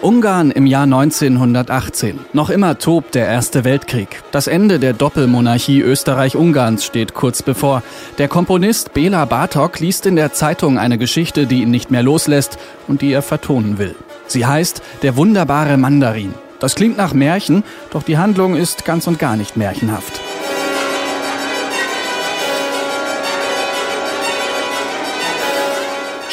Ungarn im Jahr 1918. Noch immer tobt der Erste Weltkrieg. Das Ende der Doppelmonarchie Österreich-Ungarns steht kurz bevor. Der Komponist Bela Bartok liest in der Zeitung eine Geschichte, die ihn nicht mehr loslässt und die er vertonen will. Sie heißt Der wunderbare Mandarin. Das klingt nach Märchen, doch die Handlung ist ganz und gar nicht märchenhaft.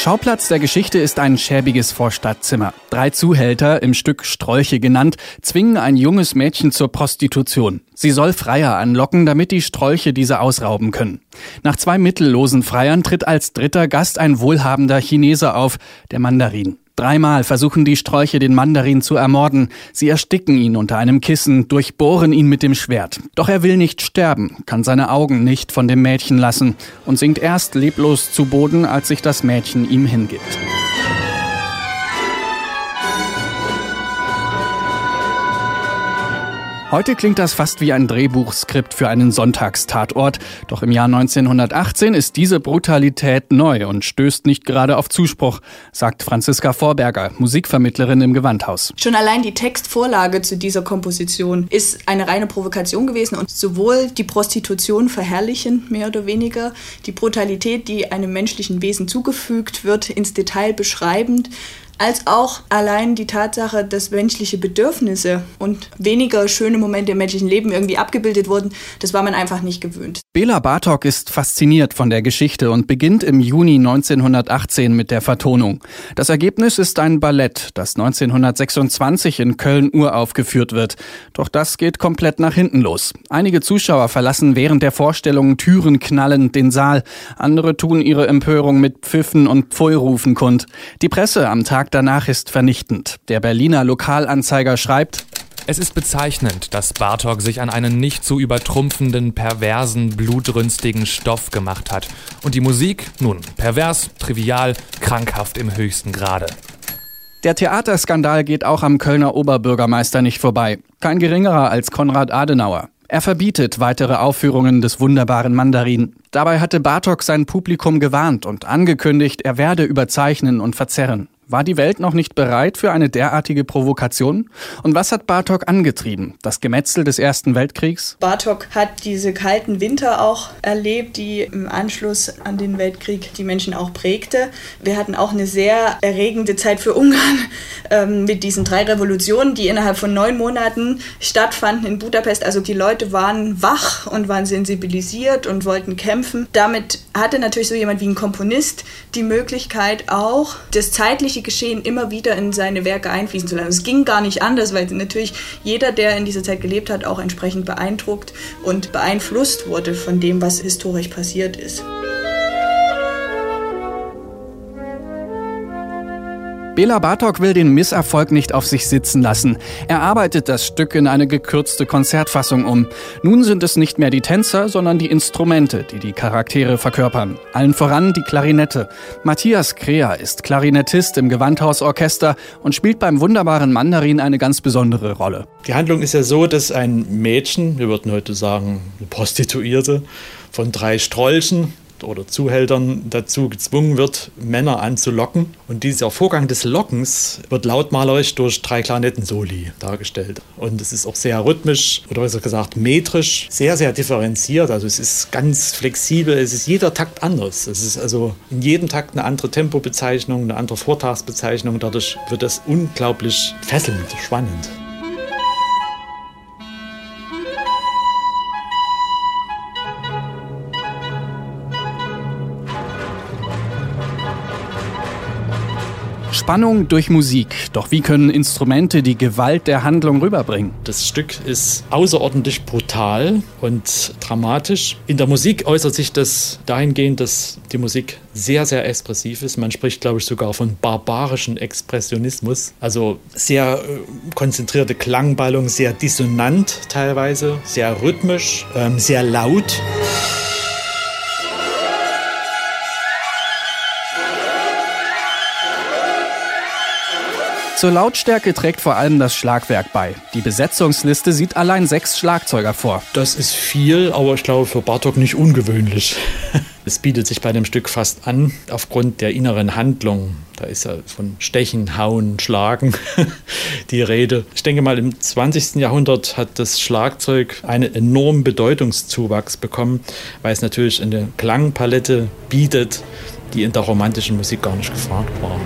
Schauplatz der Geschichte ist ein schäbiges Vorstadtzimmer. Drei Zuhälter, im Stück Strolche genannt, zwingen ein junges Mädchen zur Prostitution. Sie soll Freier anlocken, damit die Strolche diese ausrauben können. Nach zwei mittellosen Freiern tritt als dritter Gast ein wohlhabender Chineser auf, der Mandarin. Dreimal versuchen die Strolche den Mandarin zu ermorden. Sie ersticken ihn unter einem Kissen, durchbohren ihn mit dem Schwert. Doch er will nicht sterben, kann seine Augen nicht von dem Mädchen lassen und sinkt erst leblos zu Boden, als sich das Mädchen ihm hingibt. Heute klingt das fast wie ein Drehbuchskript für einen Sonntagstatort. Doch im Jahr 1918 ist diese Brutalität neu und stößt nicht gerade auf Zuspruch, sagt Franziska Vorberger, Musikvermittlerin im Gewandhaus. Schon allein die Textvorlage zu dieser Komposition ist eine reine Provokation gewesen und sowohl die Prostitution verherrlichen, mehr oder weniger, die Brutalität, die einem menschlichen Wesen zugefügt wird, ins Detail beschreibend, als auch allein die Tatsache, dass menschliche Bedürfnisse und weniger schöne Momente im menschlichen Leben irgendwie abgebildet wurden, das war man einfach nicht gewöhnt. Bela Bartok ist fasziniert von der Geschichte und beginnt im Juni 1918 mit der Vertonung. Das Ergebnis ist ein Ballett, das 1926 in Köln uraufgeführt wird. Doch das geht komplett nach hinten los. Einige Zuschauer verlassen während der Vorstellung Türen knallend den Saal. Andere tun ihre Empörung mit Pfiffen und Pfui-Rufen kund. Die Presse am Tag Tag danach ist vernichtend. Der Berliner Lokalanzeiger schreibt, es ist bezeichnend, dass Bartok sich an einen nicht zu übertrumpfenden, perversen, blutrünstigen Stoff gemacht hat. Und die Musik, nun, pervers, trivial, krankhaft im höchsten Grade. Der Theaterskandal geht auch am Kölner Oberbürgermeister nicht vorbei. Kein geringerer als Konrad Adenauer. Er verbietet weitere Aufführungen des wunderbaren Mandarin. Dabei hatte Bartok sein Publikum gewarnt und angekündigt, er werde überzeichnen und verzerren. War die Welt noch nicht bereit für eine derartige Provokation? Und was hat Bartok angetrieben? Das Gemetzel des Ersten Weltkriegs? Bartok hat diese kalten Winter auch erlebt, die im Anschluss an den Weltkrieg die Menschen auch prägte. Wir hatten auch eine sehr erregende Zeit für Ungarn ähm, mit diesen drei Revolutionen, die innerhalb von neun Monaten stattfanden in Budapest. Also die Leute waren wach und waren sensibilisiert und wollten kämpfen. Damit hatte natürlich so jemand wie ein Komponist die Möglichkeit auch, das zeitliche tägliche Geschehen immer wieder in seine Werke einfließen zu lassen. Es ging gar nicht anders, weil natürlich jeder, der in dieser Zeit gelebt hat, auch entsprechend beeindruckt und beeinflusst wurde von dem, was historisch passiert ist. Bela Bartok will den Misserfolg nicht auf sich sitzen lassen. Er arbeitet das Stück in eine gekürzte Konzertfassung um. Nun sind es nicht mehr die Tänzer, sondern die Instrumente, die die Charaktere verkörpern. Allen voran die Klarinette. Matthias Krea ist Klarinettist im Gewandhausorchester und spielt beim wunderbaren Mandarin eine ganz besondere Rolle. Die Handlung ist ja so, dass ein Mädchen, wir würden heute sagen eine Prostituierte, von drei Strolchen oder Zuhältern dazu gezwungen wird, Männer anzulocken. Und dieser Vorgang des Lockens wird lautmalerisch durch drei Klarinetten-Soli dargestellt. Und es ist auch sehr rhythmisch oder besser gesagt metrisch, sehr, sehr differenziert. Also es ist ganz flexibel, es ist jeder Takt anders. Es ist also in jedem Takt eine andere Tempobezeichnung, eine andere Vortagsbezeichnung. Dadurch wird das unglaublich fesselnd, spannend. Spannung durch Musik. Doch wie können Instrumente die Gewalt der Handlung rüberbringen? Das Stück ist außerordentlich brutal und dramatisch. In der Musik äußert sich das dahingehend, dass die Musik sehr, sehr expressiv ist. Man spricht, glaube ich, sogar von barbarischen Expressionismus. Also sehr äh, konzentrierte Klangballung, sehr dissonant teilweise, sehr rhythmisch, ähm, sehr laut. Zur Lautstärke trägt vor allem das Schlagwerk bei. Die Besetzungsliste sieht allein sechs Schlagzeuger vor. Das ist viel, aber ich glaube für Bartok nicht ungewöhnlich. Es bietet sich bei dem Stück fast an, aufgrund der inneren Handlung. Da ist ja von Stechen, Hauen, Schlagen die Rede. Ich denke mal, im 20. Jahrhundert hat das Schlagzeug einen enormen Bedeutungszuwachs bekommen, weil es natürlich eine Klangpalette bietet, die in der romantischen Musik gar nicht gefragt war.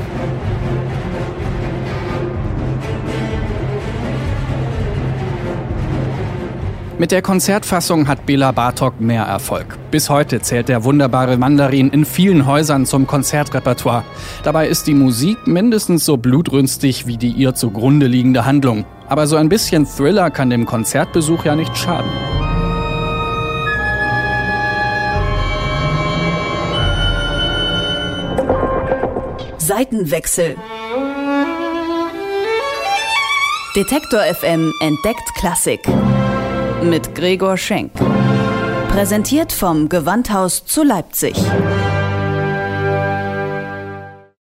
Mit der Konzertfassung hat Bela Bartok mehr Erfolg. Bis heute zählt der wunderbare Mandarin in vielen Häusern zum Konzertrepertoire. Dabei ist die Musik mindestens so blutrünstig wie die ihr zugrunde liegende Handlung. Aber so ein bisschen Thriller kann dem Konzertbesuch ja nicht schaden. Seitenwechsel. Detektor FM entdeckt Klassik mit Gregor Schenk. Präsentiert vom Gewandhaus zu Leipzig.